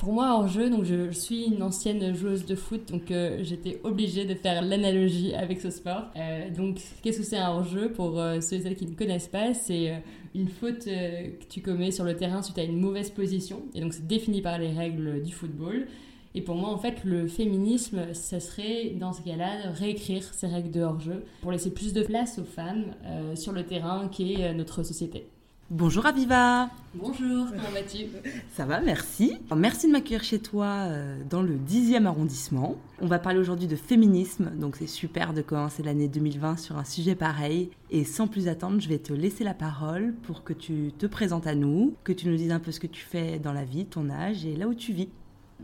Pour moi, en jeu, donc je, suis une ancienne joueuse de foot, donc euh, j'étais obligée de faire l'analogie avec ce sport. Euh, donc, qu'est-ce que c'est un hors-jeu Pour euh, ceux et celles qui ne connaissent pas, c'est une faute que tu commets sur le terrain suite à une mauvaise position, et donc c'est défini par les règles du football. Et pour moi, en fait, le féminisme, ça serait, dans ce cas-là, réécrire ces règles de hors-jeu pour laisser plus de place aux femmes sur le terrain qui est notre société. Bonjour Aviva Bonjour, comment vas-tu? Ça va, merci. Merci de m'accueillir chez toi euh, dans le 10e arrondissement. On va parler aujourd'hui de féminisme, donc c'est super de commencer l'année 2020 sur un sujet pareil. Et sans plus attendre, je vais te laisser la parole pour que tu te présentes à nous, que tu nous dises un peu ce que tu fais dans la vie, ton âge et là où tu vis.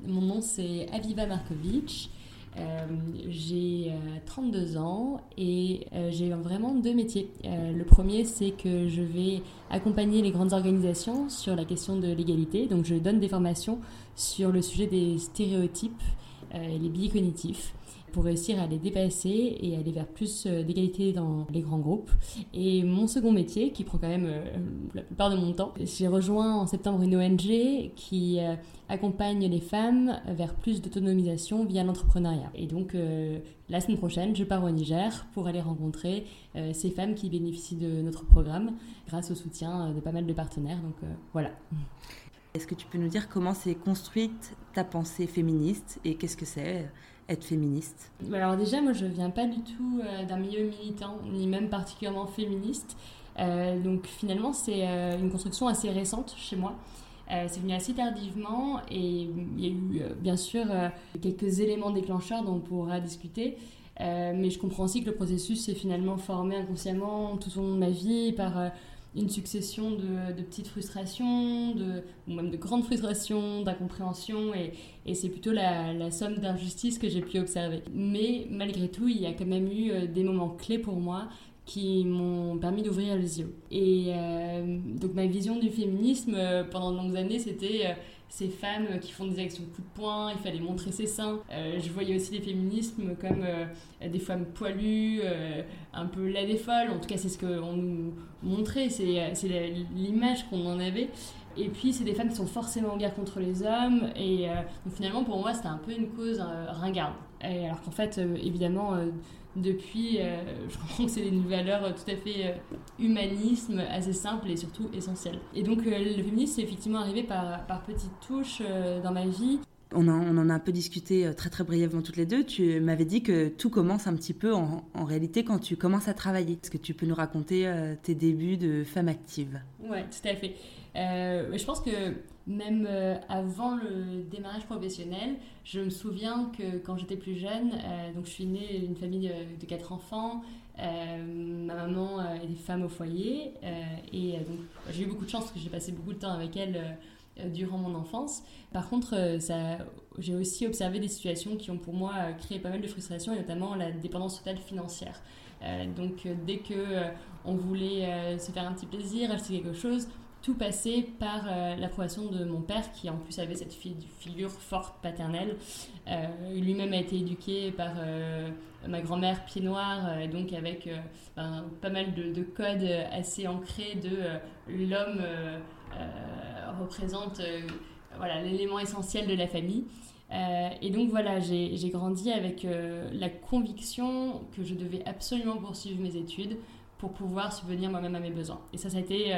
Mon nom c'est Aviva Markovic. Euh, j'ai 32 euh, ans et euh, j'ai vraiment deux métiers. le premier, c'est que je vais accompagner les grandes organisations sur la question de l'égalité. Donc, je donne des formations sur le sujet des stéréotypes et les biais cognitifs pour réussir à les dépasser et aller vers plus euh, d'égalité dans les grands groupes. Et mon second métier, qui prend quand même euh, la plupart de mon temps, j'ai rejoint en septembre une ONG qui euh, accompagne les femmes vers plus d'autonomisation via l'entrepreneuriat. Et donc, la semaine prochaine, je pars au Niger pour aller rencontrer ces femmes qui bénéficient de notre programme grâce au soutien de pas mal de partenaires. Donc, voilà. Est-ce que tu peux nous dire comment s'est construite ta pensée féministe et qu'est-ce que c'est? Être féministe Alors déjà, moi, je viens pas du tout euh, d'un milieu militant, ni même particulièrement féministe. Euh, donc finalement, c'est euh, une construction assez récente chez moi. c'est venu assez tardivement et il y a eu bien sûr quelques éléments déclencheurs dont on pourra discuter. mais je comprends aussi que le processus s'est finalement formé inconsciemment tout au long de ma vie par une succession de, petites frustrations, de, ou même de grandes frustrations, d'incompréhension, et, c'est plutôt la, somme d'injustices que j'ai pu observer. Mais malgré tout, il y a quand même eu euh, des moments clés pour moi qui m'ont permis d'ouvrir les yeux. Et euh, donc ma vision du féminisme euh, pendant de longues années, c'était ces femmes qui font des actions coup de poing, il fallait montrer ses seins. Euh, je voyais aussi les féminismes comme euh, des femmes poilues, euh, un peu la des en tout cas c'est ce qu'on nous montrait, c'est l'image qu'on en avait. Et puis c'est des femmes qui sont forcément en guerre contre les hommes, et donc finalement pour moi c'était un peu une cause ringarde. Et alors qu'en fait évidemment depuis, euh, je comprends que c'est une valeur tout à fait euh, humanisme, assez simple et surtout essentielle. Et donc euh, le féminisme est effectivement arrivé par, par petites touches dans ma vie. On, on, en a un peu discuté très très brièvement toutes les deux. Tu m'avais dit que tout commence un petit peu en, en, réalité quand tu commences à travailler. Est-ce que tu peux nous raconter tes débuts de femme active? Oui, tout à fait. je pense que même euh, avant le démarrage professionnel, je me souviens que quand j'étais plus jeune, euh, donc je suis née d'une famille de quatre enfants, euh, ma maman est femme au foyer et donc j'ai eu beaucoup de chance parce que j'ai passé beaucoup de temps avec elle durant mon enfance. Par contre, j'ai aussi observé des situations qui ont pour moi créé pas mal de frustration et notamment la dépendance totale financière. donc dès que on voulait se faire un petit plaisir, acheter quelque chose, tout par euh, l'approbation de mon père, qui en plus avait cette figure forte paternelle. Euh, lui-même a été éduqué par euh, ma grand-mère pied noir, et donc avec ben, pas mal de, codes assez ancrés de l'homme représente voilà l'élément essentiel de la famille. et donc voilà, j'ai grandi avec la conviction que je devais absolument poursuivre mes études pour pouvoir subvenir moi-même à mes besoins. Et ça, ça a été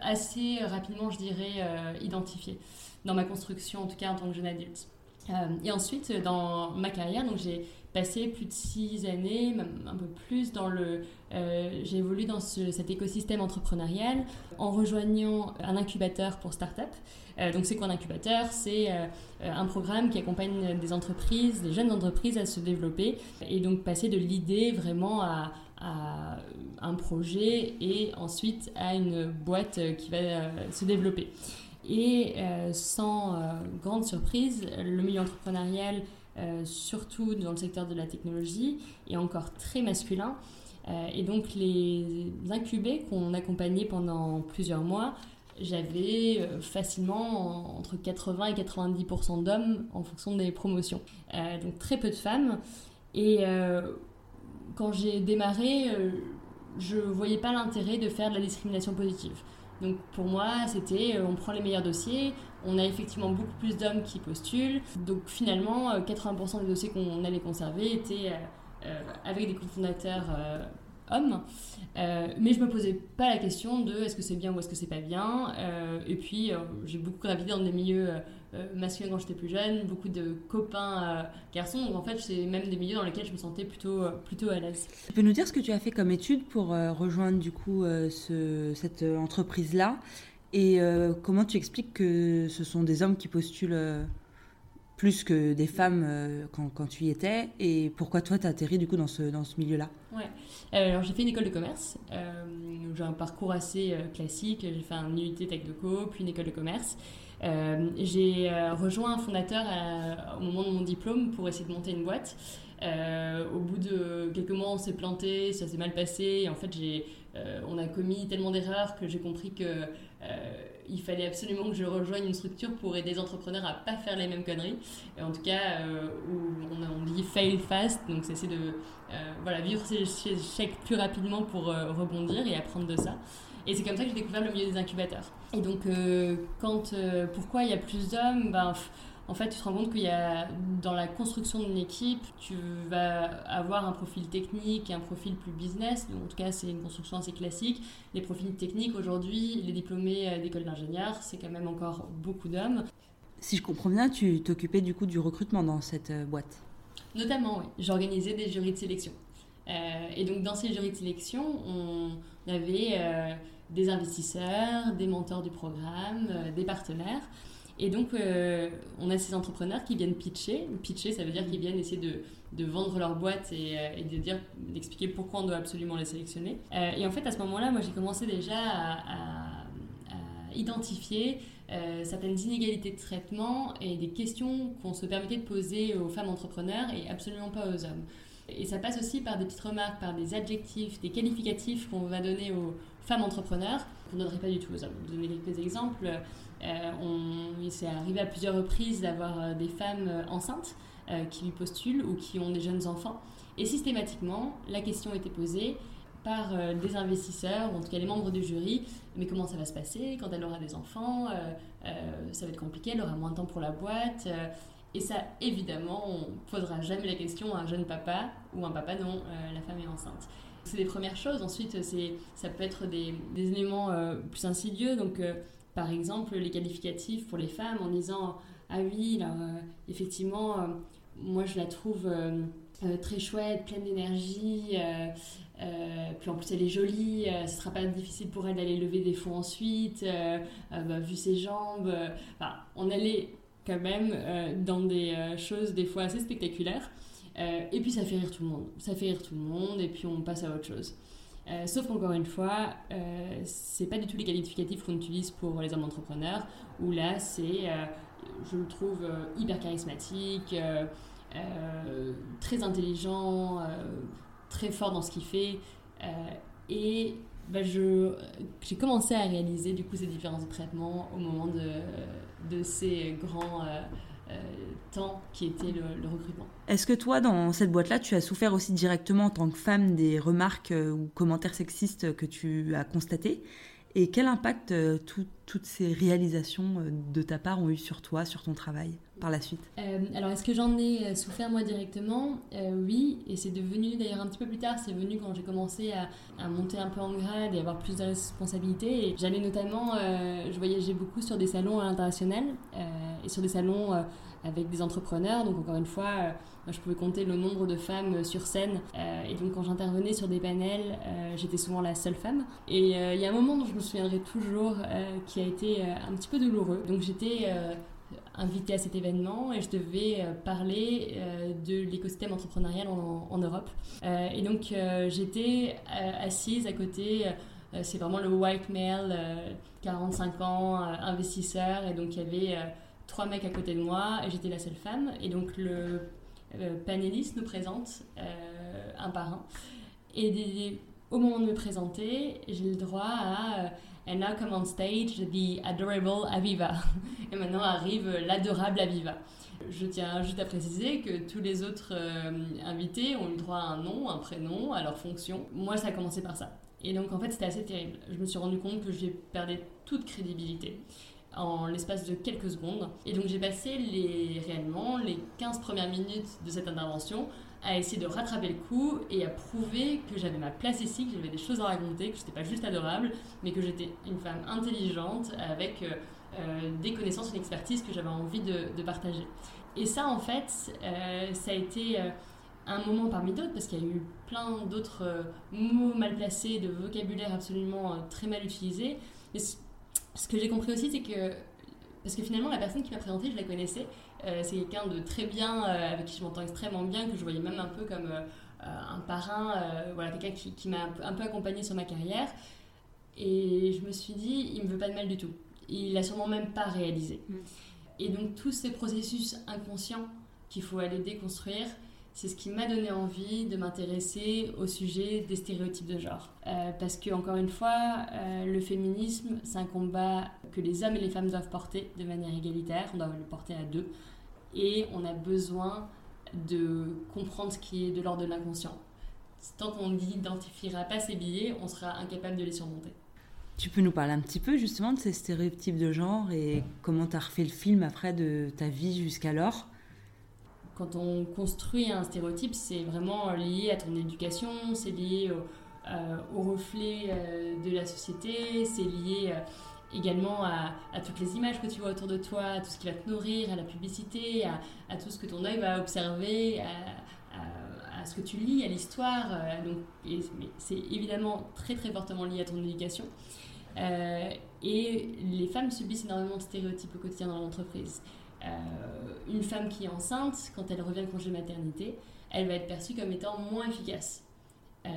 assez rapidement, je dirais, euh, identifié dans ma construction, en tout cas en tant que jeune adulte. Euh, et ensuite, dans ma carrière, donc j'ai passé plus de six années, même un peu plus, dans le. Euh, j'ai évolué dans cet écosystème entrepreneurial en rejoignant un incubateur pour start-up. donc, c'est quoi un incubateur? C'est un programme qui accompagne des entreprises, des jeunes entreprises à se développer et donc passer de l'idée vraiment à, un projet et ensuite à une boîte qui va euh, se développer. Et euh, sans euh, grande surprise, le milieu entrepreneurial, surtout dans le secteur de la technologie, est encore très masculin. et donc les incubés qu'on accompagnait pendant plusieurs mois, j'avais facilement entre 80 et 90% d'hommes en fonction des promotions. donc très peu de femmes. Et quand j'ai démarré, euh, je voyais pas l'intérêt de faire de la discrimination positive. Donc pour moi, c'était on prend les meilleurs dossiers, on a effectivement beaucoup plus d'hommes qui postulent. Donc finalement, 80% des dossiers qu'on allait conserver étaient avec des cofondateurs hommes. Euh, mais je me posais pas la question de est-ce que c'est bien ou est-ce que c'est pas bien. Euh, et puis euh, j'ai beaucoup gravité dans des milieux masculins quand j'étais plus jeune, beaucoup de copains garçons. Donc en fait, c'est même des milieux dans lesquels je me sentais plutôt, plutôt à l'aise. Tu peux nous dire ce que tu as fait comme étude pour rejoindre du coup ce, cette entreprise-là et comment tu expliques que ce sont des hommes qui postulent plus que des femmes euh, quand, quand, tu y étais Et pourquoi toi, tu as atterri du coup dans ce, dans ce milieu-là? Ouais. Euh, alors j'ai fait une école de commerce. Euh, j'ai un parcours assez classique. J'ai fait un UT Tech de Co, puis une école de commerce. J'ai rejoint un fondateur au moment de mon diplôme pour essayer de monter une boîte. au bout de quelques mois, on s'est planté, ça s'est mal passé. En fait, j'ai, on a commis tellement d'erreurs que j'ai compris que il fallait absolument que je rejoigne une structure pour aider les entrepreneurs à pas faire les mêmes conneries. En tout cas, euh, où on, dit fail fast, donc c'est de euh, voilà, vivre ses échecs plus rapidement pour euh, rebondir et apprendre de ça. Et c'est comme ça que j'ai découvert le milieu des incubateurs. Et donc, quand, pourquoi il y a plus d'hommes? Ben, en fait, tu te rends compte qu'il y a, dans la construction d'une équipe, tu vas avoir un profil technique et un profil plus business. en tout cas, c'est une construction assez classique. Les profils techniques, aujourd'hui, les diplômés euh, d'école d'ingénieur, c'est quand même encore beaucoup d'hommes. Si je comprends bien, tu t'occupais du coup du recrutement dans cette euh, boîte? Notamment, oui. J'organisais des jurys de sélection. Euh, et donc, dans ces jurys de sélection, on avait des investisseurs, des mentors du programme, des partenaires. Et donc, euh, on a ces entrepreneurs qui viennent pitcher. Pitcher, ça veut dire qu'ils viennent essayer de, vendre leur boîte et, euh, et de dire, d'expliquer pourquoi on doit absolument les sélectionner. Euh, et en fait, à ce moment-là, moi, j'ai commencé déjà à, identifier certaines inégalités de traitement et des questions qu'on se permettait de poser aux femmes entrepreneurs et absolument pas aux hommes. Et ça passe aussi par des petites remarques, par des adjectifs, des qualificatifs qu'on va donner aux femmes entrepreneurs qu'on ne donnerait pas du tout aux hommes. Vais donner quelques exemples. Euh, il s'est arrivé à plusieurs reprises d'avoir euh, des femmes euh, enceintes qui lui postulent ou qui ont des jeunes enfants. Et systématiquement, la question était posée par des investisseurs, ou en tout cas les membres du jury, mais comment ça va se passer quand elle aura des enfants? Ça va être compliqué, elle aura moins de temps pour la boîte. et ça, évidemment, on ne posera jamais la question à un jeune papa ou un papa dont la femme est enceinte. C'est des premières choses. Ensuite, ça peut être des, éléments plus insidieux. Donc, par exemple les qualificatifs pour les femmes en disant ah oui euh, effectivement euh, moi je la trouve euh, très chouette pleine d'énergie puis en plus elle est jolie ce sera pas difficile pour elle d'aller lever des fonds ensuite bah, vu ses jambes on allait quand même dans des choses des fois assez spectaculaires et puis ça fait rire tout le monde ça fait rire tout le monde et puis on passe à autre chose euh, sauf qu'encore une fois, euh, c'est pas du tout les qualificatifs qu'on utilise pour les hommes entrepreneurs, où là, c'est, euh, je le trouve euh, hyper charismatique, très intelligent, très fort dans ce qu'il fait. et bah, j'ai commencé à réaliser du coup ces différences de traitement au moment de, ces grands euh, temps qui était le, recrutement. Est-ce que toi, dans cette boîte-là, tu as souffert aussi directement en tant que femme des remarques euh, ou commentaires sexistes que tu as constatés? Et quel impact euh, toutes ces réalisations de ta part ont eu sur toi, sur ton travail? Par la suite Alors, est-ce que j'en ai souffert moi directement? Oui, et c'est devenu d'ailleurs un petit peu plus tard, c'est venu quand j'ai commencé à, monter un peu en grade et avoir plus de responsabilités. J'allais notamment, je voyageais beaucoup sur des salons à l'international et sur des salons euh, avec des entrepreneurs. Donc encore une fois, euh, je pouvais compter le nombre de femmes sur scène. Euh, et donc quand j'intervenais sur des panels, j'étais souvent la seule femme. Et il y a un moment dont je me souviendrai toujours qui a été un petit peu douloureux. Donc j'étais invitée à cet événement et je devais parler de l'écosystème entrepreneurial en, Europe. et donc j'étais assise à côté, c'est vraiment le white male, 45 ans, investisseur, et donc il y avait trois mecs à côté de moi et j'étais la seule femme. Et donc le euh, panéliste nous présente euh, un par un. Et au moment de me présenter, j'ai le droit à, And now come on stage the adorable Aviva. Et maintenant arrive l'adorable Aviva. Je tiens juste à préciser que tous les autres euh, invités ont eu droit à un nom, un prénom, à leur fonction. Moi, ça a commencé par ça. Et donc, en fait, c'était assez terrible. Je me suis rendu compte que j'ai perdu toute crédibilité en l'espace de quelques secondes. Et donc, j'ai passé les, réellement les 15 premières minutes de cette intervention à essayer de rattraper le coup et à prouver que j'avais ma place ici, que j'avais des choses à raconter, que je n'étais pas juste adorable, mais que j'étais une femme intelligente avec euh, euh, des connaissances, une expertise que j'avais envie de, partager. Et ça, en fait, euh, ça a été un moment parmi d'autres, parce qu'il y a eu plein d'autres mots mal placés, de vocabulaire absolument très mal utilisé. Ce que j'ai compris aussi, c'est que, parce que finalement, la personne qui m'a présentée, je la connaissais, euh, c'est quelqu'un de très bien, euh, avec qui je m'entends extrêmement bien, que je voyais même un peu comme euh, un parrain, voilà, quelqu'un qui, qui m'a un peu accompagné sur ma carrière. Et je me suis dit, il me veut pas de mal du tout. Il l'a sûrement même pas réalisé. Mm. Et donc tous ces processus inconscients qu'il faut aller déconstruire, c'est ce qui m'a donné envie de m'intéresser au sujet des stéréotypes de genre. parce que, encore une fois, le féminisme, c'est un combat que les hommes et les femmes doivent porter de manière égalitaire, on doit le porter à deux et on a besoin de comprendre ce qui est de l'ordre de l'inconscient. Tant qu'on n'identifiera pas ces billets, on sera incapable de les surmonter. Tu peux nous parler un petit peu justement de ces stéréotypes de genre et comment tu as refait le film après de ta vie jusqu'alors? Quand on construit un stéréotype, c'est vraiment lié à ton éducation, c'est lié au, euh, reflet euh, de la société, c'est lié... Euh, également à, toutes les images que tu vois autour de toi, à tout ce qui va te nourrir, à la publicité, à, tout ce que ton œil va observer, à, ce que tu lis, à l'histoire. Donc, c'est évidemment très très fortement lié à ton éducation. Et les femmes subissent énormément de stéréotypes au quotidien dans l'entreprise. Euh, une femme qui est enceinte, quand elle revient de congé maternité, elle va être perçue comme étant moins efficace. Euh,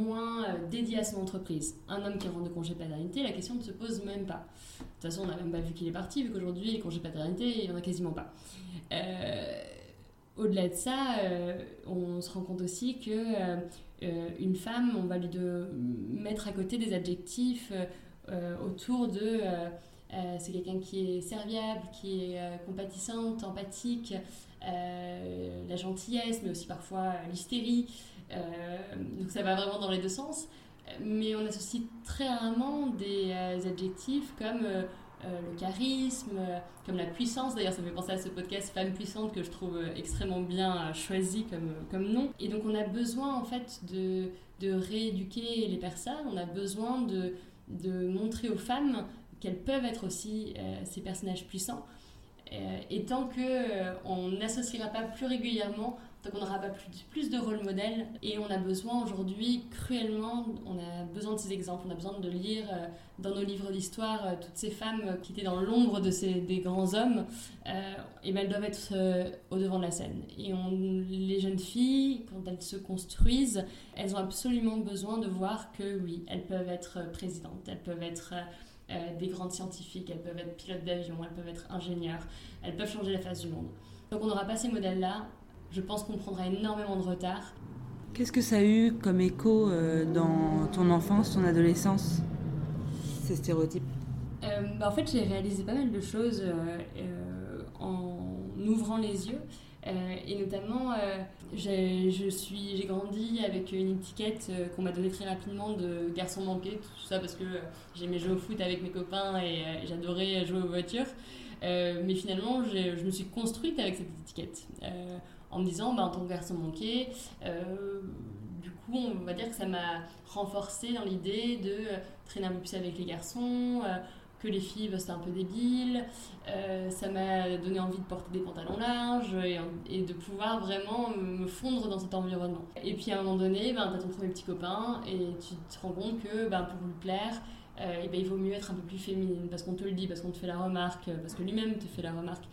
moins euh, dédié à son entreprise. Un homme qui rentre de congé paternité, la question ne se pose même pas. De toute façon, on n'a même pas vu qu'il est parti, vu qu'aujourd'hui, les congés paternité, il n'y en a quasiment pas. Au-delà de ça, on se rend compte aussi que une femme, on va lui mettre à côté des adjectifs autour de c'est quelqu'un qui est serviable, qui est compatissante, empathique, la gentillesse, mais aussi parfois l'hystérie. Euh, donc ça va vraiment dans les deux sens. Mais on associe très rarement des euh, adjectifs comme euh, le charisme, comme la puissance. D'ailleurs, ça me fait penser à ce podcast Femme puissante que je trouve extrêmement bien choisi comme, comme nom. Et donc, on a besoin en fait de, de rééduquer les personnes, on a besoin de, de montrer aux femmes qu'elles peuvent être aussi ces personnages puissants. et tant qu'on n'associera pas plus régulièrement donc on n'aura pas plus, plus de rôle modèles et on a besoin aujourd'hui cruellement, on a besoin de ces exemples, on a besoin de lire euh, dans nos livres d'histoire euh, toutes ces femmes qui étaient dans l'ombre de des grands hommes, euh, et ben elles doivent être au devant de la scène. Et les jeunes filles, quand elles se construisent, elles ont absolument besoin de voir que oui, elles peuvent être présidentes, elles peuvent être... des grandes scientifiques, elles peuvent être pilotes d'avion, elles peuvent être ingénieures, elles peuvent changer la face du monde. Donc on n'aura pas ces modèles-là, je pense qu'on prendra énormément de retard. Qu'est-ce que ça a eu comme écho euh, dans ton enfance, ton adolescence, ces stéréotypes? Euh, bah, En fait, j'ai réalisé pas mal de choses euh, en ouvrant les yeux. et notamment, j'ai grandi avec une étiquette qu'on m'a donnée très rapidement de garçon manqué, tout ça parce que j'aimais jouer au foot avec mes copains et j'adorais jouer aux voitures. mais finalement, je me suis construite avec cette étiquette en me disant, bah, en tant que garçon manqué, euh, du coup, on va dire que ça m'a renforcé dans l'idée de euh, traîner un peu plus avec les garçons, euh, que les filles, bah, c'était un peu débile. ça m'a donné envie de porter des pantalons larges et, de pouvoir vraiment me fondre dans cet environnement. Et puis à un moment donné, ben, tu as ton premier petit copain et tu te rends compte que ben, pour lui plaire, et ben, il vaut mieux être un peu plus féminine parce qu'on te le dit, parce qu'on te fait la remarque, parce que lui-même te fait la remarque.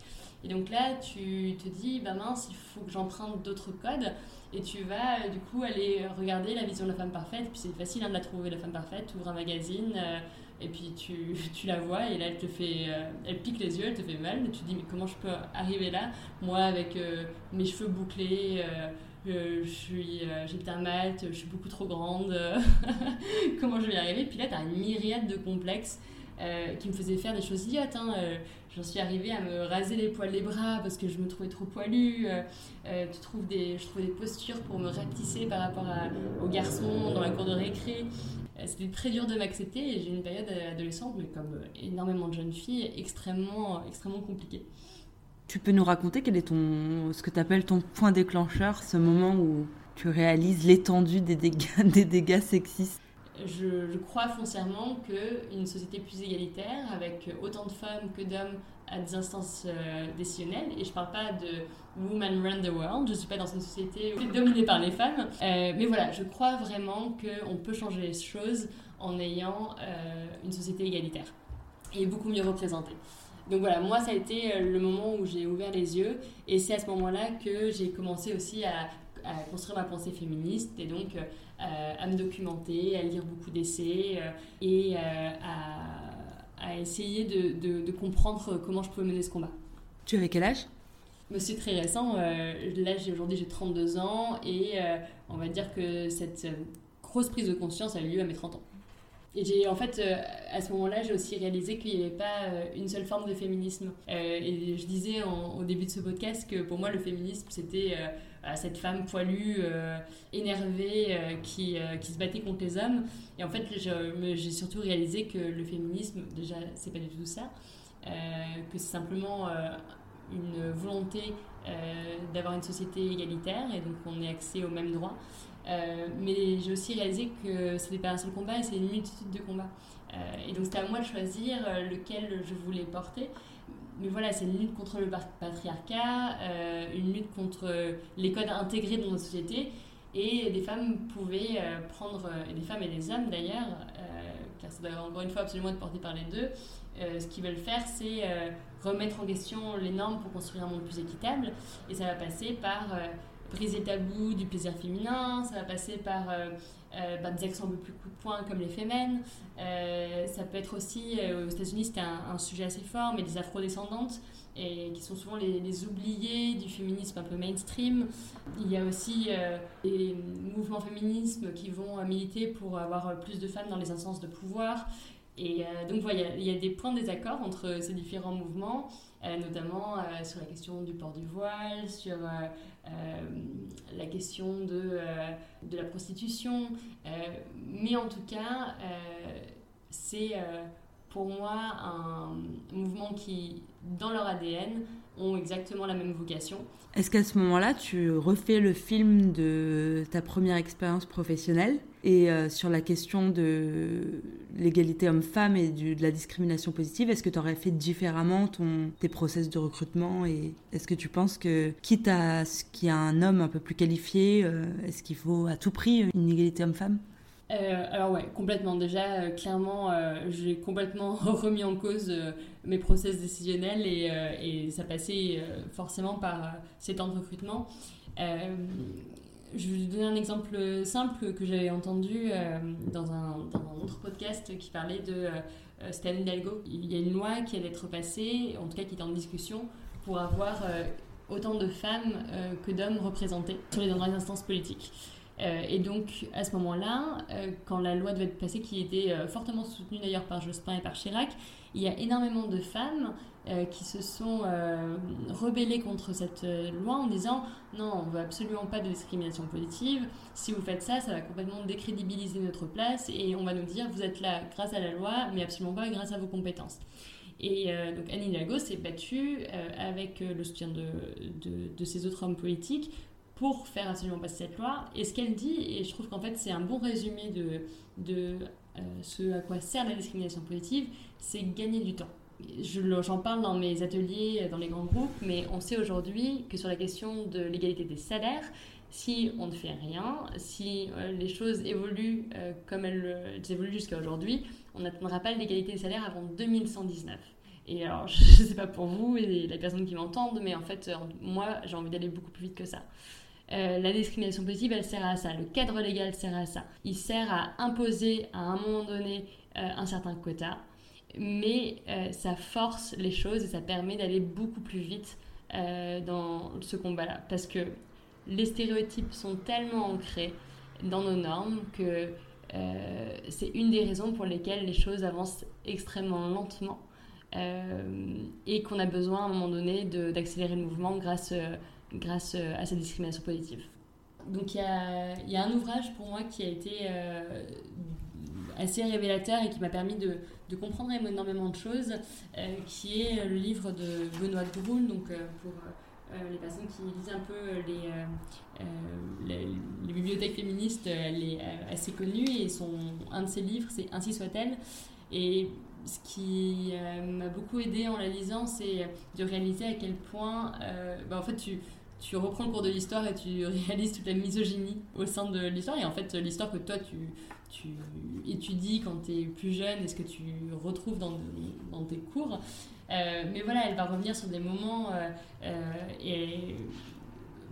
Et donc là, tu te dis, bah mince, il faut que j'emprunte d'autres codes. Et tu vas euh, du coup aller regarder la vision de la femme parfaite. Puis c'est facile hein, de la trouver, la femme parfaite. Tu ouvres un magazine euh, et puis tu, tu, la vois. Et là, elle te fait, euh, elle pique les yeux, elle te fait mal. Et tu te dis, mais comment je peux arriver là? Moi, avec mes cheveux bouclés, je suis, j'habite à Malte, je suis beaucoup trop grande, comment je vais y arriver? Puis là, tu as une myriade de complexes qui me faisaient faire des choses idiotes. Hein. J'en suis arrivée à me raser les poils des bras parce que je me trouvais trop poilue. trouves des, je trouvais des postures pour me rapetisser par rapport aux garçons dans la cour de récré. C'était très dur de m'accepter et j'ai une période adolescente, mais comme énormément de jeunes filles, extrêmement, extrêmement compliquée. Tu peux nous raconter quel est ton, ce que tu appelles ton point déclencheur, ce moment où tu réalises l'étendue des dégâts, des dégâts sexistes? Je, crois foncièrement qu'une société plus égalitaire, avec autant de femmes que d'hommes à des instances euh, décisionnelles, et je ne parle pas de Women Run the World, je ne suis pas dans une société dominée par les femmes, euh, mais voilà, je crois vraiment qu'on peut changer les choses en ayant euh, une société égalitaire et beaucoup mieux représentée. Donc voilà, moi, ça a été le moment où j'ai ouvert les yeux. Et c'est à ce moment-là que j'ai commencé aussi à, construire ma pensée féministe et donc euh, à me documenter, à lire beaucoup d'essais euh, et à, essayer de, de, comprendre comment je pouvais mener ce combat. Tu avais quel âge? C'est très récent. là, aujourd'hui, j'ai 32 ans et on va dire que cette grosse prise de conscience a eu lieu à mes 30 ans. Et j'ai en fait, euh, à ce moment-là, j'ai aussi réalisé qu'il n'y avait pas euh, une seule forme de féminisme. Euh, et je disais au début de ce podcast que pour moi, le féminisme, c'était cette femme poilue, énervée, qui, qui se battait contre les hommes. Et en fait, j'ai surtout réalisé que le féminisme, déjà, c'est pas du tout ça. que c'est simplement une volonté d'avoir une société égalitaire et donc on ait accès aux mêmes droits. Euh, mais j'ai aussi réalisé que ce n'était pas un seul combat, c'est une multitude de combats. Euh, et donc c'était à moi de choisir euh, lequel je voulais porter. Mais voilà, c'est une lutte contre le patriarcat, une lutte contre les codes intégrés dans notre société. Et des femmes pouvaient prendre, et des femmes et des hommes d'ailleurs, car ça doit encore une fois absolument être porté par les deux, ce qu'ils veulent faire, c'est remettre en question les normes pour construire un monde plus équitable. Et ça va passer par briser le tabou du plaisir féminin, ça va passer par euh, euh, bah, des accents un plus coup de poing comme les femmes. Euh, ça peut être aussi, aux États-Unis c'était un, sujet assez fort, mais des afrodescendantes, et qui sont souvent les, oubliés du féminisme un peu mainstream. Il y a aussi des mouvements féministes qui vont militer pour avoir plus de femmes dans les instances de pouvoir. Et donc voilà, il y, a des points de désaccord entre ces différents mouvements. Euh, notamment euh, sur la question du port du voile, sur euh, la question de, de la prostitution. mais en tout cas, c'est pour moi un mouvement qui, dans leur ADN, ont exactement la même vocation. Est-ce qu'à ce moment-là, tu refais le film de ta première expérience professionnelle? Et euh, sur la question de l'égalité homme-femme et de la discrimination positive, est-ce que tu aurais fait différemment tes process de recrutement et est-ce que tu penses que, quitte à ce qu'il y a un homme un peu plus qualifié, euh, est-ce qu'il faut à tout prix une égalité homme-femme? Euh, alors ouais, complètement. Déjà, clairement, j'ai complètement remis en cause mes process décisionnels et ça passait forcément par ces temps de recrutement. Je vais donner un exemple simple que j'avais entendu dans un, dans, un, autre podcast qui parlait de Stan Hidalgo. Il y a une loi qui allait être passée, en tout cas qui est en discussion, pour avoir autant de femmes que d'hommes représentés sur les instances politiques. Euh, et donc, à ce moment-là, euh, quand la loi devait être passée, qui était euh, fortement soutenue d'ailleurs par Jospin et par Chirac, il y a énormément de femmes qui se sont rebellées contre cette loi en disant non, on ne veut absolument pas de discrimination positive. Si vous faites ça, ça va complètement décrédibiliser notre place et on va nous dire vous êtes là grâce à la loi, mais absolument pas grâce à vos compétences. Et donc Anne Hidalgo s'est battue avec le soutien de, de, ces autres hommes politiques pour faire absolument passer cette loi. Et ce qu'elle dit, et je trouve qu'en fait c'est un bon résumé de, de euh, ce à quoi sert la discrimination positive, c'est gagner du temps. J'en parle dans mes ateliers, dans les grands groupes, mais on sait aujourd'hui que sur la question de l'égalité des salaires, si on ne fait rien, si euh, les choses évoluent euh, comme elles, évoluent jusqu'à aujourd'hui, on n'atteindra pas l'égalité des salaires avant 2119. Et alors, je ne sais pas pour vous et les personnes qui m'entendent, mais en fait, moi, j'ai envie d'aller beaucoup plus vite que ça. Euh, la discrimination positive, elle sert à ça. Le cadre légal sert à ça. Il sert à imposer à un moment donné euh, un certain quota, mais euh, ça force les choses et ça permet d'aller beaucoup plus vite dans ce combat-là. Parce que les stéréotypes sont tellement ancrés dans nos normes que euh, c'est une des raisons pour lesquelles les choses avancent extrêmement lentement euh, et qu'on a besoin à un moment donné d'accélérer le mouvement grâce, grâce à cette discrimination positive. Donc il y y a, un ouvrage pour moi qui a été assez révélateur et qui m'a permis de, de, comprendre énormément de choses, qui est le livre de Benoît Groul, donc pour euh, les personnes qui lisent un peu les, euh, euh, bibliothèques féministes, elle est assez connue et son, un de ses livres, c'est Ainsi soit-elle. Et ce qui m'a beaucoup aidé en la lisant, c'est de réaliser à quel point, bah, en fait, tu, tu reprends le cours de l'histoire et tu réalises toute la misogynie au sein de l'histoire. Et en fait, l'histoire que toi, tu, tu étudies quand tu es plus jeune et ce que tu retrouves dans, dans tes cours, euh, mais voilà, elle va revenir sur des moments euh, euh, et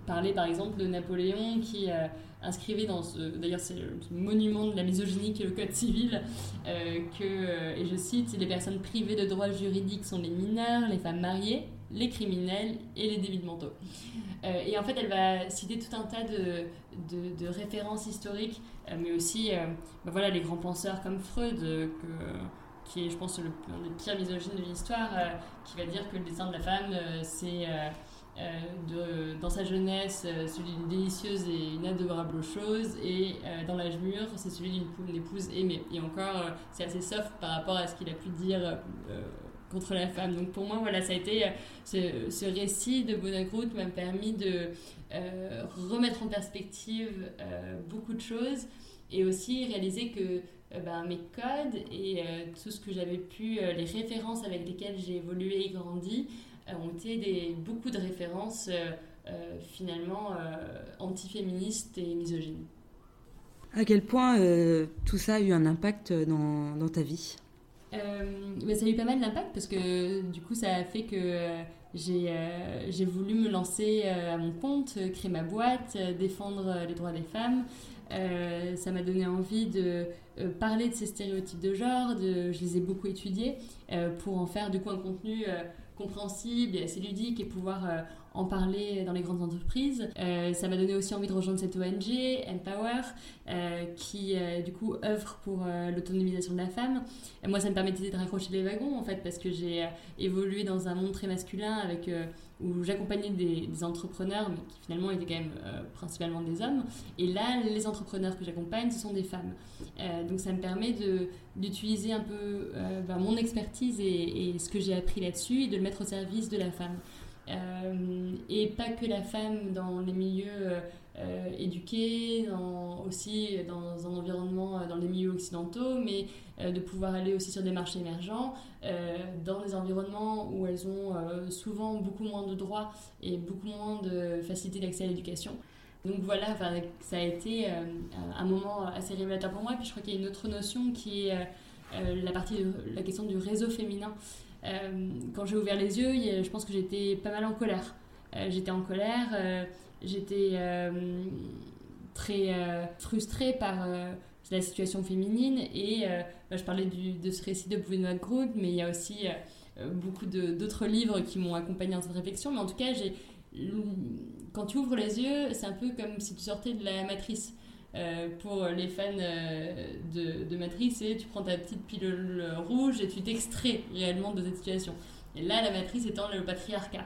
parler par exemple de Napoléon qui inscrivait dans ce, d'ailleurs c'est le monument de la misogynie qui est le code civil, que, et je cite, les personnes privées de droits juridiques sont les mineurs, les femmes mariées, les criminels et les débiles mentaux. et en fait, elle va citer tout un tas de, de, références historiques, mais aussi bah voilà, les grands penseurs comme Freud, qui est, je pense, le, des pires misogynes de l'histoire, euh, qui va dire que le destin de la femme, euh, c'est euh, dans sa jeunesse celui d'une délicieuse et une adorable chose, et dans l'âge mûr, c'est celui d'une épouse aimée. Et encore, c'est assez soft par rapport à ce qu'il a pu dire contre la femme. Donc pour moi, voilà, ça a été ce, ce récit de Bonagrout m'a permis de remettre en perspective beaucoup de choses et aussi réaliser que euh, ben, mes codes et euh, tout ce que j'avais pu, euh, les références avec lesquelles j'ai évolué et grandi, ont été des, beaucoup de références finalement antiféministes et misogynes. À quel point tout ça a eu un impact dans ta vie? Ben, Ça a eu pas mal d'impact parce que du coup ça a fait que j'ai voulu me lancer à mon compte, créer ma boîte, défendre les droits des femmes. Euh, ça m'a donné envie de euh, parler de ces stéréotypes de genre, je les ai beaucoup étudiés euh, pour en faire du coup un contenu compréhensible et assez ludique et pouvoir en parler dans les grandes entreprises. ça m'a donné aussi envie de rejoindre cette ONG, Empower, qui du coup œuvre pour l'autonomisation de la femme. Moi, ça me permettait de raccrocher les wagons en fait, parce que j'ai évolué dans un monde très masculin avec où j'accompagnais des, entrepreneurs, mais qui finalement étaient quand même euh, principalement des hommes. Et là, les entrepreneurs que j'accompagne, ce sont des femmes. Euh, donc ça me permet d'utiliser un peu euh, ben, mon expertise et, ce que j'ai appris là-dessus et de le mettre au service de la femme. Et pas que la femme dans les milieux euh, éduquer, aussi dans un environnement, euh, dans les milieux occidentaux, mais euh, de pouvoir aller aussi sur des marchés émergents, dans des environnements où elles ont souvent beaucoup moins de droits et beaucoup moins de facilité d'accès à l'éducation. Donc voilà, ça a été un moment assez révélateur pour moi. Et puis je crois qu'il y a une autre notion qui est la, partie la question du réseau féminin. Quand j'ai ouvert les yeux, je pense que j'étais pas mal en colère. j'étais en colère J'étais euh, très euh, frustrée par euh, la situation féminine et bah, je parlais de ce récit de Benoît Groud, mais il y a aussi beaucoup d'autres livres qui m'ont accompagnée dans cette réflexion. Mais en tout cas, quand tu ouvres les yeux, c'est un peu comme si tu sortais de la matrice. Pour les fans de, de, Matrice, et tu prends ta petite pilule rouge et tu t'extrais réellement de cette situation. Et là, la matrice étant le patriarcat.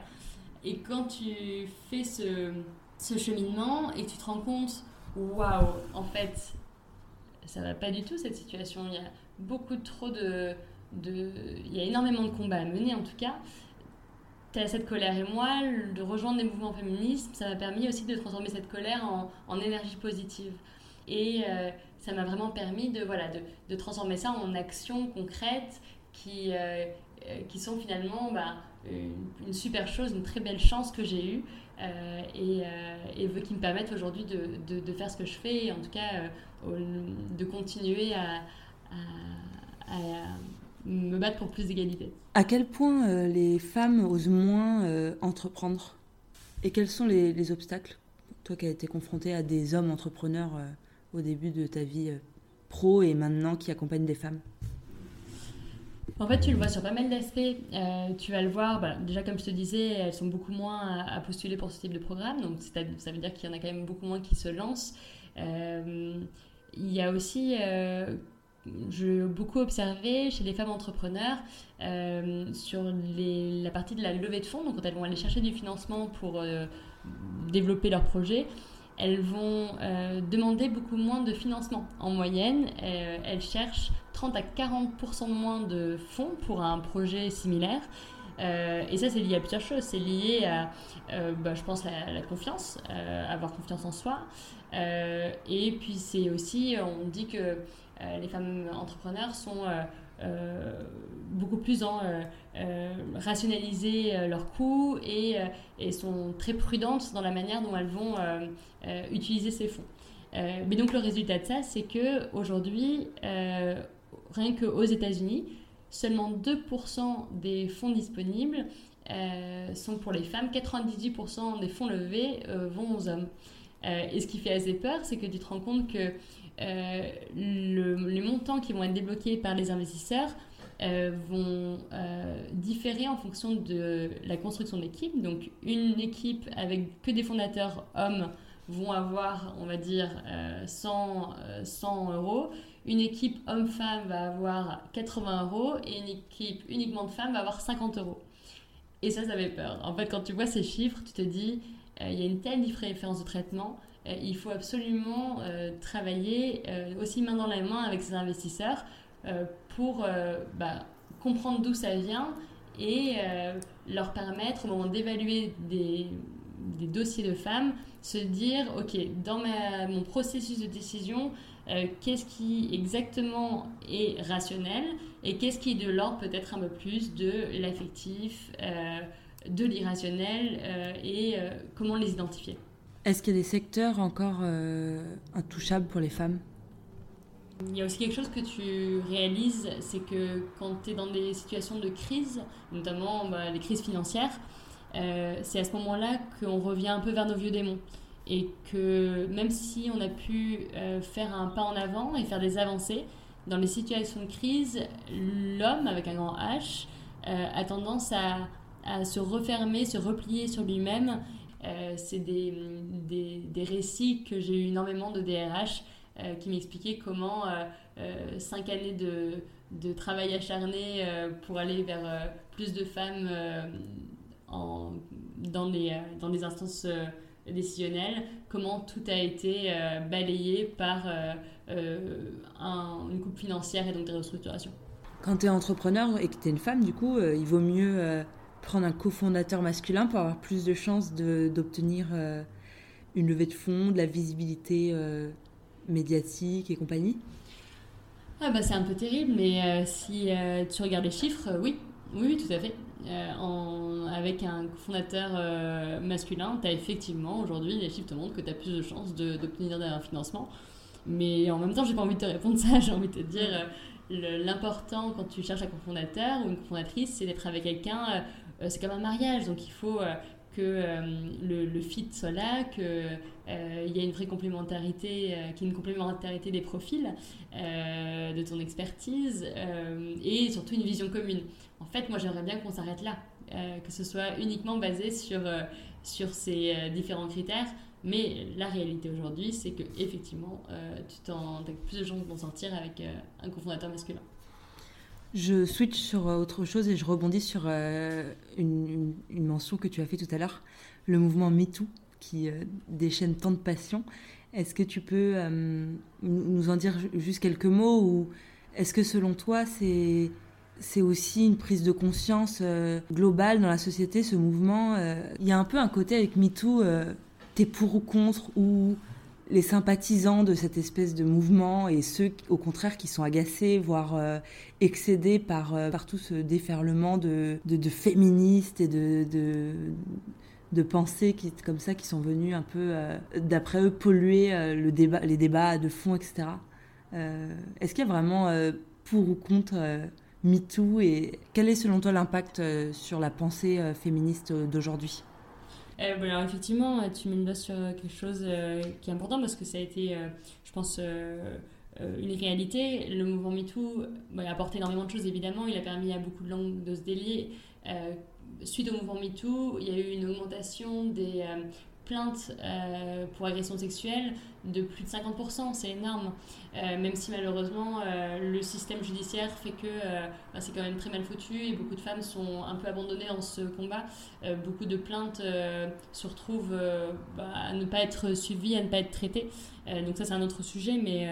Et quand tu fais ce, ce cheminement et tu te rends compte, waouh, en fait, ça va pas du tout cette situation. Il y a beaucoup trop de, de. Il y a énormément de combats à mener en tout cas. Tu as cette colère et moi, de rejoindre des mouvements féministes, ça m'a permis aussi de transformer cette colère en, en énergie positive. Et euh, ça m'a vraiment permis de, voilà, de, de, transformer ça en actions concrètes qui, euh, euh, qui sont finalement bah, une, super chose, une très belle chance que j'ai eue et, et, qui me permettent aujourd'hui de, de, faire ce que je fais et en tout cas de continuer à, à, me battre pour plus d'égalité. À quel point les femmes osent moins entreprendre? Et quels sont les, obstacles? Toi qui as été confrontée à des hommes entrepreneurs au début de ta vie pro et maintenant qui accompagnent des femmes? En fait, tu le vois sur pas mal d'aspects. Euh, tu vas le voir, bah, déjà comme je te disais, elles sont beaucoup moins à, postuler pour ce type de programme, donc ça veut dire qu'il y en a quand même beaucoup moins qui se lancent. Euh, il y a aussi, euh, je beaucoup observé chez les femmes entrepreneurs sur la partie de la levée de fonds, donc quand elles vont aller chercher du financement pour développer leur projet, elles vont demander beaucoup moins de financement. En moyenne, elles cherchent 30 à 40% de moins de fonds pour un projet similaire. Euh, et ça, c'est lié à plusieurs choses. C'est lié à, euh, bah, je pense, la, la confiance, euh, avoir confiance en soi. et puis, c'est aussi, on dit que les femmes entrepreneurs sont beaucoup plus dans rationaliser leurs coûts et, sont très prudentes dans la manière dont elles vont utiliser ces fonds. mais donc, le résultat de ça, c'est que aujourd'hui, rien qu'aux États-Unis, seulement 2% des fonds disponibles euh, sont pour les femmes, 98% des fonds levés euh, vont aux hommes. Euh, et ce qui fait assez peur, c'est que tu te rends compte que les montants qui vont être débloqués par les investisseurs vont différer en fonction de la construction d'équipe. Donc une équipe avec que des fondateurs hommes vont avoir, on va dire, 100, 100 euros une équipe homme-femme va avoir 80 euros et une équipe uniquement de femmes va avoir 50 euros. Et ça, ça fait peur. En fait, quand tu vois ces chiffres, tu te dis, euh, il y a une telle différence de traitement, euh, il faut absolument euh, travailler aussi main dans la main avec ces investisseurs pour bah, comprendre d'où ça vient et leur permettre, au moment d'évaluer des, dossiers de femmes, se dire, OK, dans mon processus de décision, euh, qu'est-ce qui exactement est rationnel et qu'est-ce qui est de l'ordre peut-être un peu plus de l'affectif, euh, de l'irrationnel euh, et comment les identifier. Est-ce qu'il y a des secteurs encore intouchables pour les femmes? Il y a aussi quelque chose que tu réalises, c'est que quand tu es dans des situations de crise, notamment bah, les crises financières, c'est à ce moment-là qu'on revient un peu vers nos vieux démons et que même si on a pu euh, faire un pas en avant et faire des avancées, dans les situations de crise, l'homme avec un grand H euh, a tendance à, se refermer, se replier sur lui-même. Euh, c'est des, des, des, récits que j'ai eu énormément de DRH qui m'expliquaient comment cinq années de, de, travail acharné pour aller vers plus de femmes en, dans, les, dans des instances décisionnel, comment tout a été euh, balayé par euh, euh, une coupe financière et donc des restructurations. Quand tu es entrepreneur et que tu es une femme, du coup, il vaut mieux prendre un cofondateur masculin pour avoir plus de chances d'obtenir une levée de fonds, de la visibilité médiatique et compagnie ah bah, C'est un peu terrible, mais si tu regardes les chiffres, oui, oui, tout à fait. Euh, avec un fondateur euh, masculin, tu as effectivement, aujourd'hui, les chiffres te montrent que tu as plus de chances d'obtenir un financement. Mais en même temps, j'ai pas envie de te répondre ça, j'ai envie de te dire, euh, l'important quand tu cherches un cofondateur ou une cofondatrice, c'est d'être avec quelqu'un, c'est comme un mariage, donc il faut que le, le, fit soit là, qu'il il y a une vraie complémentarité, qu'il y ait une complémentarité des profils, de ton expertise et surtout une vision commune. En fait, moi, j'aimerais bien qu'on s'arrête là, euh, que ce soit uniquement basé sur, euh, sur ces euh, différents critères. Mais la réalité aujourd'hui, c'est que effectivement, tu as plus de chances d'en sortir avec un cofondateur masculin. Je switch sur autre chose et je rebondis sur une, une, mention que tu as fait tout à l'heure, le mouvement MeToo, qui déchaîne tant de passion. Est-ce que tu peux nous en dire juste quelques mots ou est-ce que selon toi, c'est c'est aussi une prise de conscience euh, globale dans la société, ce mouvement. Euh? Il y a un peu un côté avec MeToo, euh, t'es pour ou contre, ou les sympathisants de cette espèce de mouvement et ceux, au contraire, qui sont agacés, voire excédés par, par tout ce déferlement de, féministes et de, pensées qui, comme ça qui sont venus un peu, d'après eux, polluer le débat, les débats de fond, etc. Est-ce qu'il y a vraiment pour ou contre MeToo et quel est selon toi l'impact euh, sur la pensée euh, féministe d'aujourd'hui? Eh ben, effectivement, tu mets une base sur quelque chose qui est important parce que ça a été, je pense, une réalité. Le mouvement MeToo a apporté énormément de choses, évidemment. Il a permis à beaucoup de langues de se délier. suite au mouvement MeToo, il y a eu une augmentation des plaintes pour agression sexuelle de plus de 50%, c'est énorme. Euh, même si malheureusement euh, le système judiciaire fait que euh, bah, c'est quand même très mal foutu et beaucoup de femmes sont un peu abandonnées dans ce combat. beaucoup de plaintes se retrouvent bah, à ne pas être suivies, à ne pas être traitées. donc ça c'est un autre sujet, mais,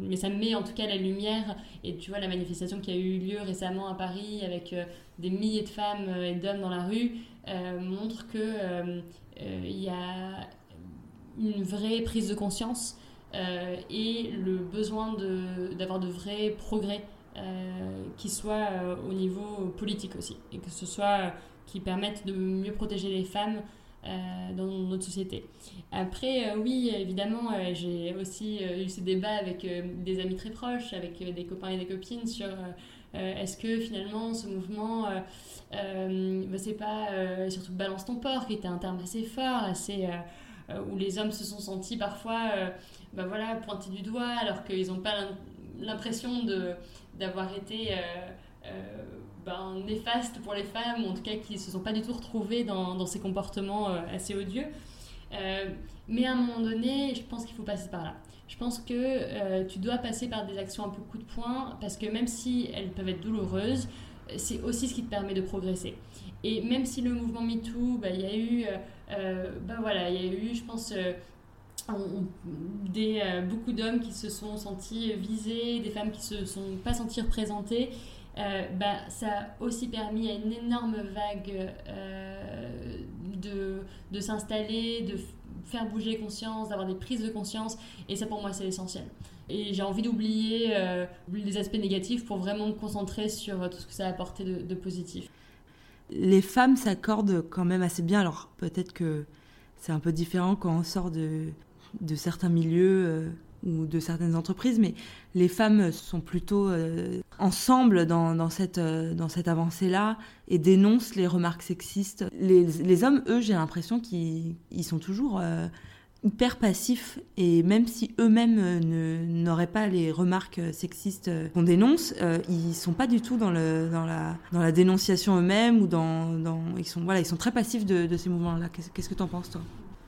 mais ça met en tout cas la lumière. Et tu vois la manifestation qui a eu lieu récemment à Paris avec des milliers de femmes et d'hommes dans la rue montre que il y a une vraie prise de conscience euh, et le besoin d'avoir de, vrais progrès euh, qui soient euh, au niveau politique aussi et que ce soit qui permettent de mieux protéger les femmes dans notre société. Après, oui, évidemment, j'ai aussi eu ces débats avec des amis très proches, avec des copains et des copines sur est-ce que finalement ce mouvement, bah, c'est pas surtout balance ton porc, qui était un terme assez fort, assez euh, où les hommes se sont sentis parfois euh, bah voilà, pointés du doigt alors qu'ils n'ont pas l'impression d'avoir été euh, ben, néfastes pour les femmes, ou en tout cas qu'ils ne se sont pas du tout retrouvés dans, dans ces comportements assez odieux. mais à un moment donné, je pense qu'il faut passer par là. Je pense que tu dois passer par des actions un peu coup de poing, parce que même si elles peuvent être douloureuses, c'est aussi ce qui te permet de progresser. Et même si le mouvement MeToo, bah, il y a eu, euh, euh, bah, voilà, il y a eu, je pense, euh, des, beaucoup d'hommes qui se sont sentis visés, des femmes qui se sont pas senties représentées. bah, ça a aussi permis à une énorme vague de, de s'installer, de faire bouger conscience, d'avoir des prises de conscience. Et ça, pour moi, c'est essentiel. Et j'ai envie d'oublier les aspects négatifs pour vraiment me concentrer sur tout ce que ça a apporté de, de positif les femmes s'accordent quand même assez bien. Alors peut-être que c'est un peu différent quand on sort de, certains milieux euh, ou de certaines entreprises, mais les femmes sont plutôt euh, ensemble dans, cette, euh, cette avancée-là et dénoncent les remarques sexistes. Les, hommes, eux, j'ai l'impression qu'ils sont toujours hyper passifs et même si eux-mêmes euh, n'auraient pas les remarques euh, sexistes euh, qu'on dénonce, ils sont pas du tout dans, le, dans, la, dans la dénonciation eux-mêmes ou dans, dans, ils sont voilà ils sont très passifs de, ces mouvements-là. Qu'est-ce que tu en penses toi?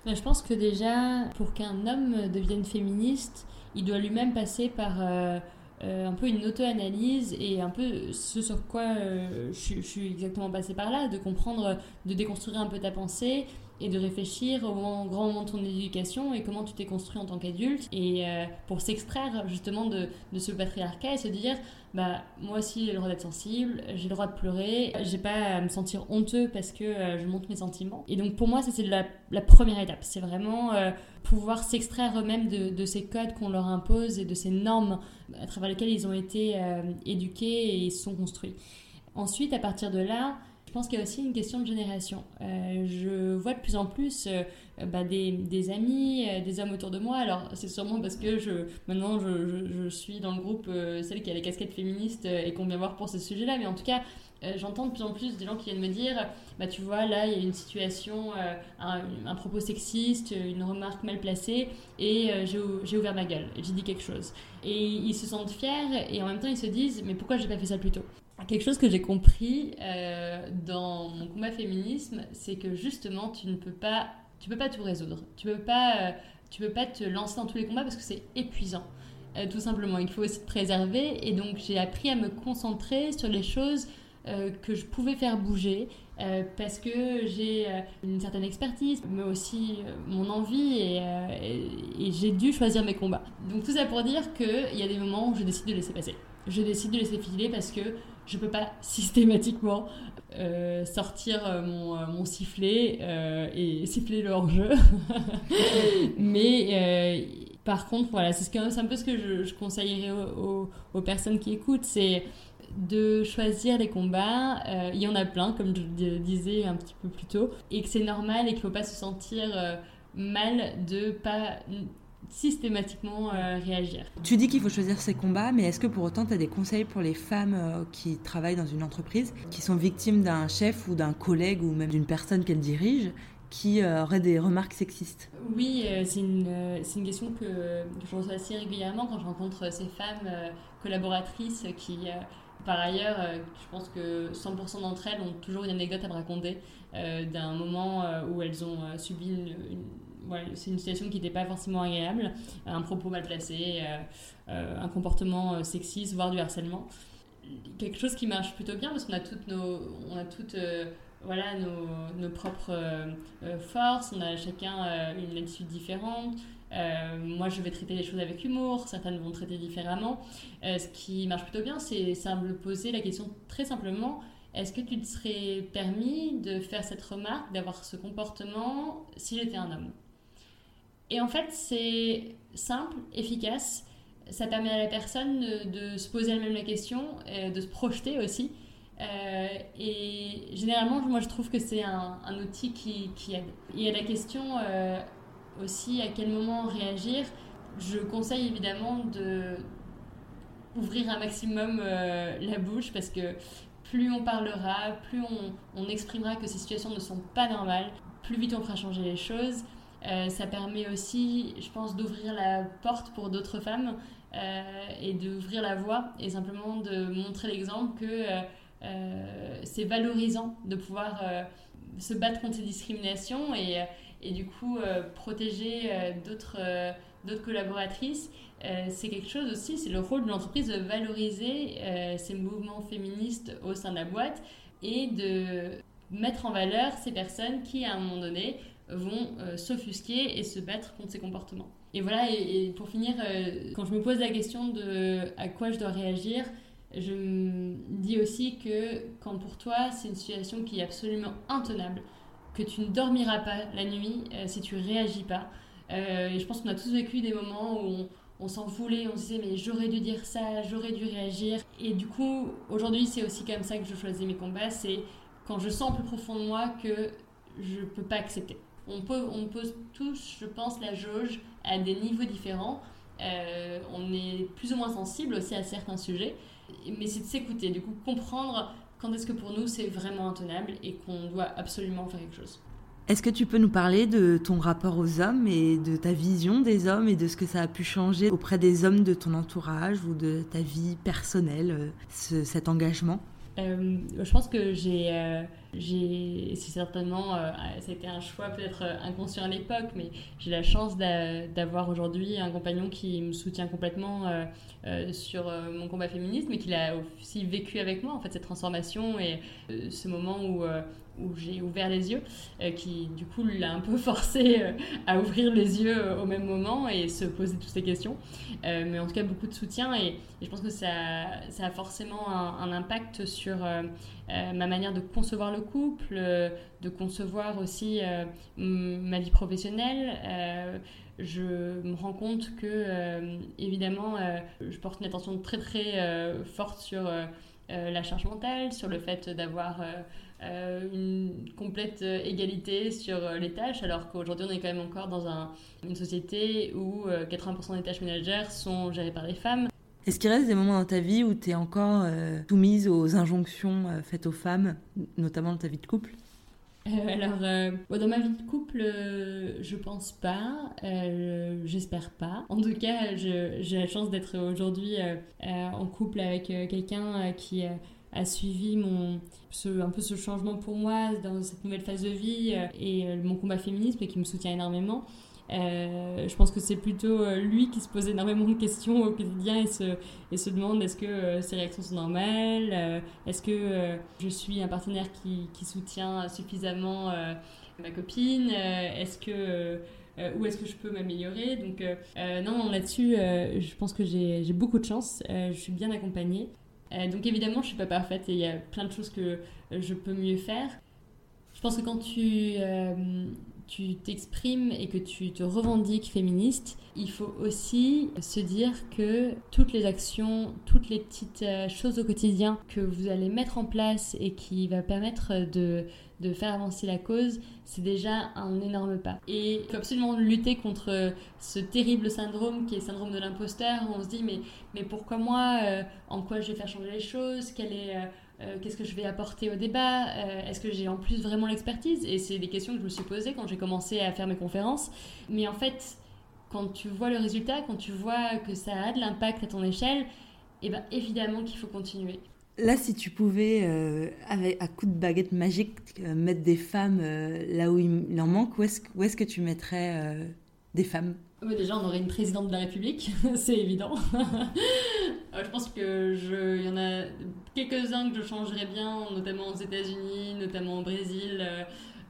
Je pense que déjà pour qu'un homme devienne féministe, il doit lui-même passer par un peu une auto-analyse et un peu ce sur quoi je, je, suis exactement passée par là, de comprendre, de déconstruire un peu ta pensée, et de réfléchir au grand moment de ton éducation et comment tu t'es construit en tant qu'adulte et euh, pour s'extraire justement de, de, ce patriarcat et se dire bah moi aussi j'ai le droit d'être sensible, j'ai le droit de pleurer, j'ai pas à me sentir honteux parce que euh, je montre mes sentiments. Et donc pour moi ça c'est la, première étape, c'est vraiment euh, pouvoir s'extraire eux-mêmes de, de, ces codes qu'on leur impose et de ces normes à travers lesquelles ils ont été éduqués et sont construits. Ensuite à partir de là, je pense qu'il y a aussi une question de génération. Euh, je vois de plus en plus euh, bah, des, amis, euh, des hommes autour de moi. Alors, c'est sûrement parce que je, maintenant, je, je, suis dans le groupe, celle qui a les casquettes féministes et qu'on vient voir pour ce sujet-là. Mais en tout cas, j'entends de plus en plus des gens qui viennent me dire bah, Tu vois, là, il y a une situation, un, un, propos sexiste, une remarque mal placée, et j'ai ouvert ma gueule, j'ai dit quelque chose. Et ils se sentent fiers, et en même temps, ils se disent Mais pourquoi j'ai pas fait ça plus tôt? Quelque chose que j'ai compris euh, dans mon combat féminisme, c'est que justement, tu ne peux pas, tu peux pas tout résoudre. Tu peux pas, euh, tu peux pas te lancer dans tous les combats parce que c'est épuisant. Euh, tout simplement, il faut aussi te préserver. Et donc, j'ai appris à me concentrer sur les choses que je pouvais faire bouger parce que j'ai une certaine expertise, mais aussi mon envie et, et j'ai dû choisir mes combats. Donc, tout ça pour dire qu'il y a des moments où je décide de laisser passer. Je décide de laisser filer parce que je peux pas systématiquement euh, sortir euh, mon, euh, mon sifflet et siffler le hors-jeu. Mais par contre, voilà, c'est un peu ce que je, conseillerais aux, aux, personnes qui écoutent, c'est de choisir les combats. il y en a plein, comme je disais un petit peu plus tôt, et que c'est normal et qu'il ne faut pas se sentir mal de pas systématiquement euh, réagir. Tu dis qu'il faut choisir ses combats, mais est-ce que pour autant tu as des conseils pour les femmes euh, qui travaillent dans une entreprise, qui sont victimes d'un chef ou d'un collègue ou même d'une personne qu'elles dirigent qui auraient des remarques sexistes? Oui, c'est une, une, question que, je reçois assez régulièrement quand je rencontre ces femmes collaboratrices qui, par ailleurs, je pense que 100% d'entre elles ont toujours une anecdote à me raconter d'un moment où elles ont subi une c'est une situation qui n'était pas forcément agréable, un propos mal placé, euh, euh, un comportement euh, sexiste, voire du harcèlement. Quelque chose qui marche plutôt bien parce qu'on a toutes nos, on a toutes, voilà, nos, nos propres forces, on a chacun une attitude différente. moi, je vais traiter les choses avec humour, certaines vont traiter différemment. ce qui marche plutôt bien, c'est simple poser la question très simplement est-ce que tu te serais permis de faire cette remarque, d'avoir ce comportement si j'étais un homme? Et en fait, c'est simple, efficace. Ça permet à la personne de, se poser elle-même la question, euh, de se projeter aussi. Euh, et généralement, moi, je trouve que c'est un, outil qui, aide. Il y a la question euh, aussi à quel moment réagir. Je conseille évidemment de ouvrir un maximum la bouche parce que plus on parlera, plus on, on exprimera que ces situations ne sont pas normales, plus vite on fera changer les choses. Euh, ça permet aussi, je pense, d'ouvrir la porte pour d'autres femmes euh, et d'ouvrir la voie et simplement de montrer l'exemple que euh, c'est valorisant de pouvoir se battre contre ces discriminations et, du coup protéger d'autres collaboratrices. c'est quelque chose aussi, c'est le rôle de l'entreprise de valoriser ces mouvements féministes au sein de la boîte et de mettre en valeur ces personnes qui, à un moment donné, vont euh, s'offusquer et se battre contre ces comportements. Et voilà, et, pour finir, euh, quand je me pose la question de à quoi je dois réagir, je me dis aussi que quand pour toi c'est une situation qui est absolument intenable, que tu ne dormiras pas la nuit euh, si tu réagis pas. et je pense qu'on a tous vécu des moments où on, on s'en voulait, on se disait mais j'aurais dû dire ça, j'aurais dû réagir. Et du coup, aujourd'hui c'est aussi comme ça que je choisis mes combats, c'est quand je sens plus profond de moi que je ne peux pas accepter on, peut, pose tous, je pense, la jauge à des niveaux différents. Euh, on est plus ou moins sensible aussi à certains sujets, mais c'est de s'écouter, du coup comprendre quand est-ce que pour nous c'est vraiment intenable et qu'on doit absolument faire quelque chose. Est-ce que tu peux nous parler de ton rapport aux hommes et de ta vision des hommes et de ce que ça a pu changer auprès des hommes de ton entourage ou de ta vie personnelle, euh, cet engagement? Euh, Je pense que j'ai j'ai, c'est certainement, euh, a été un choix peut-être euh, inconscient à l'époque, mais j'ai la chance d'avoir aujourd'hui un compagnon qui me soutient complètement euh, sur mon combat féministe, mais qui a aussi vécu avec moi en fait cette transformation et ce moment où où j'ai ouvert les yeux, qui du coup l'a un peu forcé à ouvrir les yeux au même moment et se poser toutes ces questions. mais en tout cas, beaucoup de soutien et, je pense que ça, a forcément un, impact sur ma manière de concevoir le couple, euh, de concevoir aussi euh, ma vie professionnelle. Euh, je me rends compte que, évidemment, je porte une attention très très forte sur la charge mentale, sur le fait d'avoir une complète égalité sur les tâches, alors qu'aujourd'hui on est quand même encore dans une société où 80% des tâches ménagères sont gérées par les femmes. Est-ce qu'il reste des moments dans ta vie où tu es encore euh, soumise aux injonctions euh, faites aux femmes, notamment dans ta vie de couple? Euh, alors, dans ma vie de couple, je pense pas, j'espère pas. En tout cas, j'ai la chance d'être aujourd'hui en couple avec quelqu'un qui a suivi mon, un peu ce changement pour moi dans cette nouvelle phase de vie et mon combat féministe et qui me soutient énormément. Euh, je pense que c'est plutôt euh, lui qui se pose énormément de questions au quotidien et se, demande est-ce que euh, ses réactions sont normales, est-ce que je suis un partenaire qui, qui soutient suffisamment ma copine, est-ce que où est-ce que je peux m'améliorer Donc non, là-dessus, je pense que j'ai beaucoup de chance, je suis bien accompagnée. donc évidemment, je suis pas parfaite et il y a plein de choses que je peux mieux faire. Je pense que quand tu tu t'exprimes et que tu te revendiques féministe, il faut aussi se dire que toutes les actions, toutes les petites euh, choses au quotidien que vous allez mettre en place et qui va permettre de, de faire avancer la cause, c'est déjà un énorme pas. Et il faut absolument lutter contre ce terrible syndrome qui est le syndrome de l'imposteur, où on se dit mais, mais pourquoi moi euh, En quoi je vais faire changer les choses Quelle est... Euh, Qu'est-ce que je vais apporter au débat Est-ce que j'ai en plus vraiment l'expertise? Et c'est des questions que je me suis posées quand j'ai commencé à faire mes conférences. Mais en fait, quand tu vois le résultat, quand tu vois que ça a de l'impact à ton échelle, eh ben, évidemment qu'il faut continuer. Là, si tu pouvais, euh, à coup de baguette magique, euh, mettre des femmes euh, là où il, en manque, où est-ce que tu mettrais des femmes? Déjà, on aurait une présidente de la République, c'est évident. je pense que je, y en a quelques-uns que je changerais bien, notamment aux États-Unis, notamment au Brésil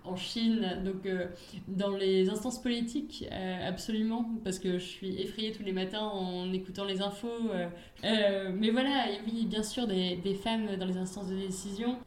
en Chine, donc euh, dans les instances politiques, euh, absolument, parce que je suis effrayée tous les matins en écoutant les infos. Euh, mais voilà, et oui, bien sûr, des, des, femmes dans les instances de décision.